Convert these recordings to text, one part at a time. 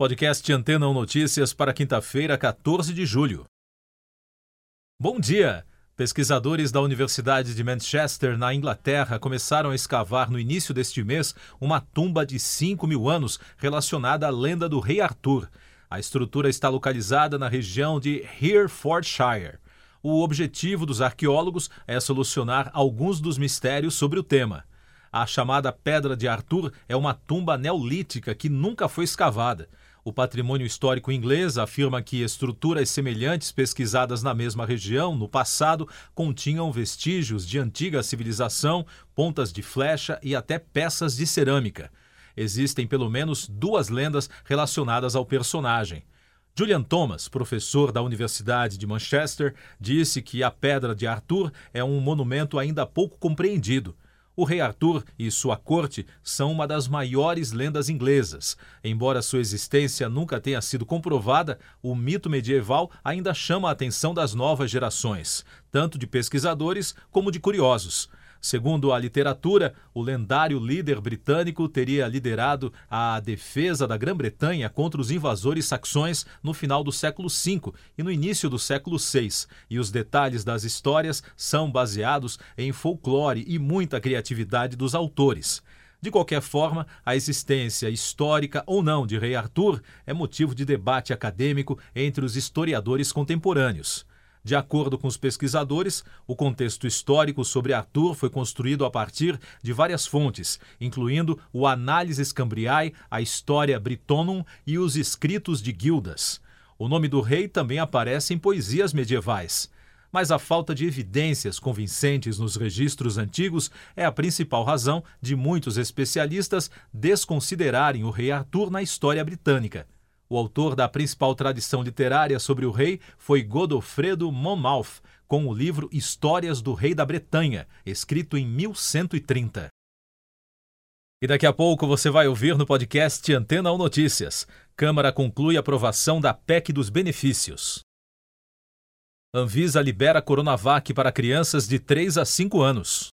Podcast Antena 1 Notícias para quinta-feira, 14 de julho. Bom dia! Pesquisadores da Universidade de Manchester, na Inglaterra, começaram a escavar no início deste mês uma tumba de 5 mil anos relacionada à lenda do rei Arthur. A estrutura está localizada na região de Herefordshire. O objetivo dos arqueólogos é solucionar alguns dos mistérios sobre o tema. A chamada Pedra de Arthur é uma tumba neolítica que nunca foi escavada. O patrimônio histórico inglês afirma que estruturas semelhantes pesquisadas na mesma região no passado continham vestígios de antiga civilização, pontas de flecha e até peças de cerâmica. Existem pelo menos duas lendas relacionadas ao personagem. Julian Thomas, professor da Universidade de Manchester, disse que a Pedra de Arthur é um monumento ainda pouco compreendido. O rei Arthur e sua corte são uma das maiores lendas inglesas. Embora sua existência nunca tenha sido comprovada, o mito medieval ainda chama a atenção das novas gerações, tanto de pesquisadores como de curiosos. Segundo a literatura, o lendário líder britânico teria liderado a defesa da Grã-Bretanha contra os invasores saxões no final do século V e no início do século VI, e os detalhes das histórias são baseados em folclore e muita criatividade dos autores. De qualquer forma, a existência histórica ou não de Rei Arthur é motivo de debate acadêmico entre os historiadores contemporâneos. De acordo com os pesquisadores, o contexto histórico sobre Arthur foi construído a partir de várias fontes, incluindo o Análises Cambriae, a História Britonum e os escritos de Gildas. O nome do rei também aparece em poesias medievais. Mas a falta de evidências convincentes nos registros antigos é a principal razão de muitos especialistas desconsiderarem o rei Arthur na história britânica. O autor da principal tradição literária sobre o rei foi Godofredo Monmouth, com o livro Histórias do Rei da Bretanha, escrito em 1130. E daqui a pouco você vai ouvir no podcast Antena 1 Notícias. Câmara conclui a aprovação da PEC dos benefícios. Anvisa libera Coronavac para crianças de 3 a 5 anos.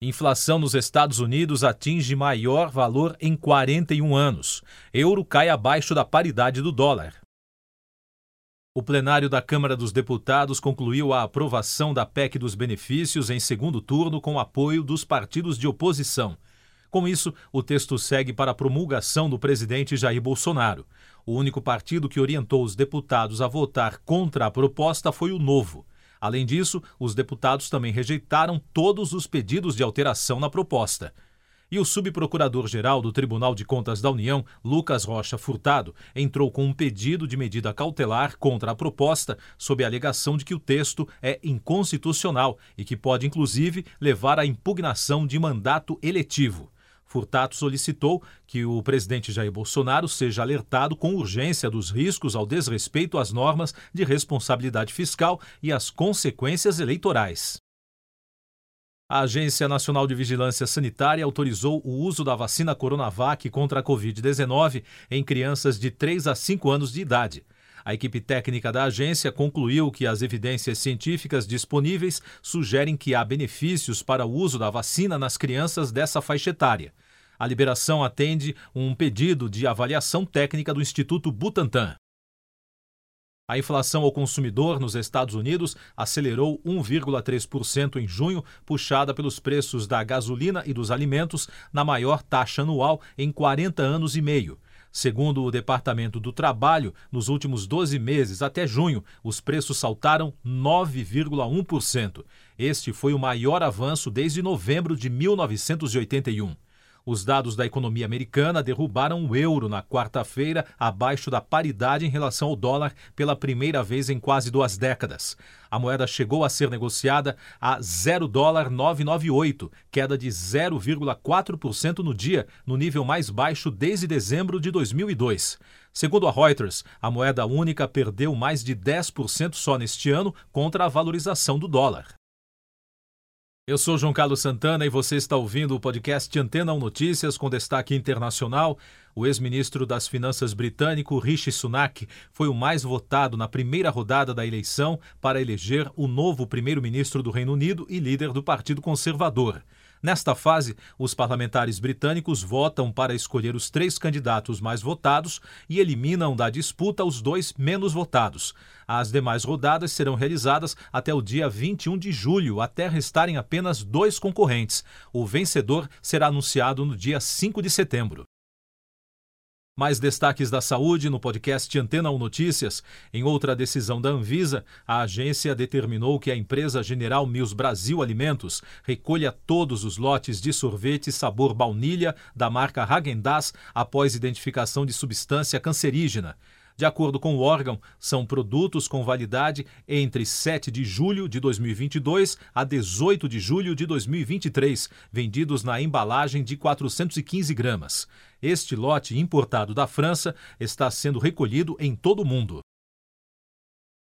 Inflação nos Estados Unidos atinge maior valor em 41 anos. Euro cai abaixo da paridade do dólar. O plenário da Câmara dos Deputados concluiu a aprovação da PEC dos benefícios em segundo turno com apoio dos partidos de oposição. Com isso, o texto segue para a promulgação do presidente Jair Bolsonaro. O único partido que orientou os deputados a votar contra a proposta foi o Novo. Além disso, os deputados também rejeitaram todos os pedidos de alteração na proposta. E o subprocurador-geral do Tribunal de Contas da União, Lucas Rocha Furtado, entrou com um pedido de medida cautelar contra a proposta, sob a alegação de que o texto é inconstitucional e que pode, inclusive, levar à impugnação de mandato eletivo. Furtato solicitou que o presidente Jair Bolsonaro seja alertado com urgência dos riscos ao desrespeito às normas de responsabilidade fiscal e às consequências eleitorais. A Agência Nacional de Vigilância Sanitária autorizou o uso da vacina Coronavac contra a Covid-19 em crianças de 3 a 5 anos de idade. A equipe técnica da agência concluiu que as evidências científicas disponíveis sugerem que há benefícios para o uso da vacina nas crianças dessa faixa etária. A liberação atende um pedido de avaliação técnica do Instituto Butantan. A inflação ao consumidor nos Estados Unidos acelerou 1,3% em junho, puxada pelos preços da gasolina e dos alimentos, na maior taxa anual em 40 anos e meio. Segundo o Departamento do Trabalho, nos últimos 12 meses até junho, os preços saltaram 9,1%. Este foi o maior avanço desde novembro de 1981. Os dados da economia americana derrubaram o euro na quarta-feira abaixo da paridade em relação ao dólar pela primeira vez em quase duas décadas. A moeda chegou a ser negociada a 0 dólar 998, queda de 0,4% no dia, no nível mais baixo desde dezembro de 2002. Segundo a Reuters, a moeda única perdeu mais de 10% só neste ano contra a valorização do dólar. Eu sou João Carlos Santana e você está ouvindo o podcast Antena 1 Notícias com destaque internacional. O ex-ministro das Finanças britânico Rishi Sunak foi o mais votado na primeira rodada da eleição para eleger o novo primeiro-ministro do Reino Unido e líder do Partido Conservador. Nesta fase, os parlamentares britânicos votam para escolher os três candidatos mais votados e eliminam da disputa os dois menos votados. As demais rodadas serão realizadas até o dia 21 de julho, até restarem apenas dois concorrentes. O vencedor será anunciado no dia 5 de setembro. Mais destaques da saúde no podcast Antena 1 Notícias. Em outra decisão da Anvisa, a agência determinou que a empresa General Mills Brasil Alimentos recolha todos os lotes de sorvete sabor baunilha da marca Häagen-Dazs após identificação de substância cancerígena. De acordo com o órgão, são produtos com validade entre 7 de julho de 2022 a 18 de julho de 2023, vendidos na embalagem de 415 gramas. Este lote importado da França está sendo recolhido em todo o mundo.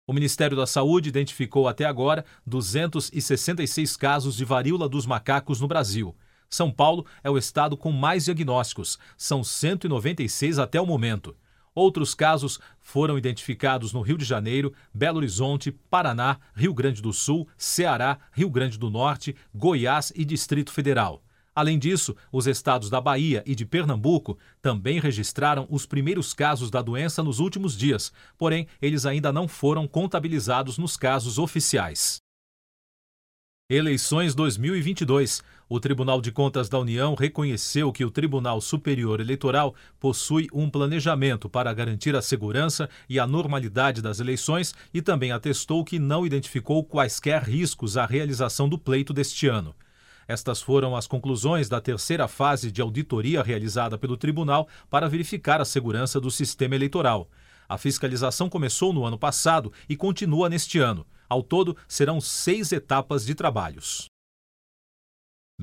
O Ministério da Saúde identificou até agora 266 casos de varíola dos macacos no Brasil. São Paulo é o estado com mais diagnósticos, são 196 até o momento. Outros casos foram identificados no Rio de Janeiro, Belo Horizonte, Paraná, Rio Grande do Sul, Ceará, Rio Grande do Norte, Goiás e Distrito Federal. Além disso, os estados da Bahia e de Pernambuco também registraram os primeiros casos da doença nos últimos dias, porém, eles ainda não foram contabilizados nos casos oficiais. Eleições 2022. O Tribunal de Contas da União reconheceu que o Tribunal Superior Eleitoral possui um planejamento para garantir a segurança e a normalidade das eleições e também atestou que não identificou quaisquer riscos à realização do pleito deste ano. Estas foram as conclusões da terceira fase de auditoria realizada pelo tribunal para verificar a segurança do sistema eleitoral. A fiscalização começou no ano passado e continua neste ano. Ao todo, serão seis etapas de trabalhos.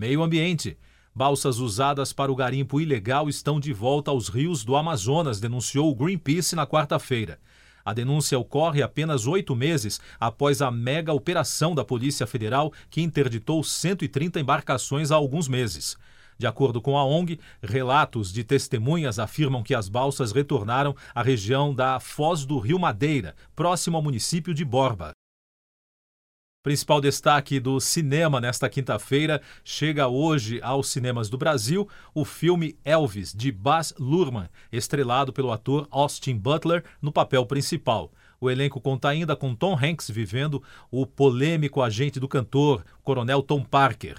Meio Ambiente. Balsas usadas para o garimpo ilegal estão de volta aos rios do Amazonas, denunciou o Greenpeace na quarta-feira. A denúncia ocorre apenas oito meses após a mega operação da Polícia Federal, que interditou 130 embarcações há alguns meses. De acordo com a ONG, relatos de testemunhas afirmam que as balsas retornaram à região da Foz do Rio Madeira, próximo ao município de Borba. Principal destaque do cinema nesta quinta-feira chega hoje aos cinemas do Brasil o filme Elvis, de Baz Luhrmann, estrelado pelo ator Austin Butler no papel principal. O elenco conta ainda com Tom Hanks vivendo o polêmico agente do cantor, Coronel Tom Parker.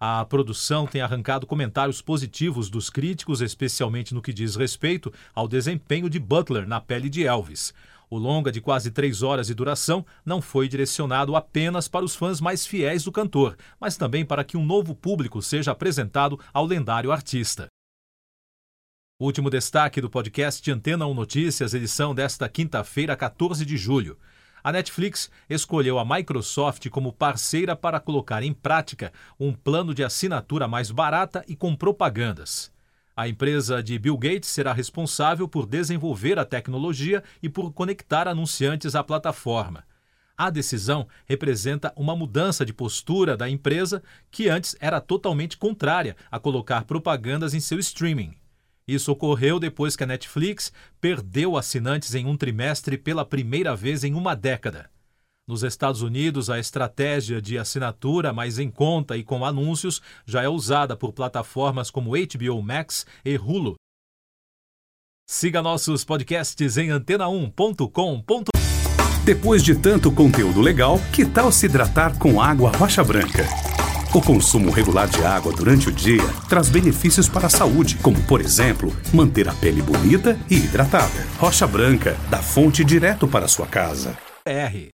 A produção tem arrancado comentários positivos dos críticos, especialmente no que diz respeito ao desempenho de Butler na pele de Elvis. O longa, de quase três horas de duração, não foi direcionado apenas para os fãs mais fiéis do cantor, mas também para que um novo público seja apresentado ao lendário artista. Último destaque do podcast Antena 1 Notícias, edição desta quinta-feira, 14 de julho. A Netflix escolheu a Microsoft como parceira para colocar em prática um plano de assinatura mais barata e com propagandas. A empresa de Bill Gates será responsável por desenvolver a tecnologia e por conectar anunciantes à plataforma. A decisão representa uma mudança de postura da empresa que antes era totalmente contrária a colocar propagandas em seu streaming. Isso ocorreu depois que a Netflix perdeu assinantes em um trimestre pela primeira vez em uma década. Nos Estados Unidos, a estratégia de assinatura mais em conta e com anúncios já é usada por plataformas como HBO Max e Hulu. Siga nossos podcasts em antena1.com.br. Depois de tanto conteúdo legal, que tal se hidratar com água rocha branca? O consumo regular de água durante o dia traz benefícios para a saúde, como, por exemplo, manter a pele bonita e hidratada. Rocha Branca, da fonte direto para a sua casa. R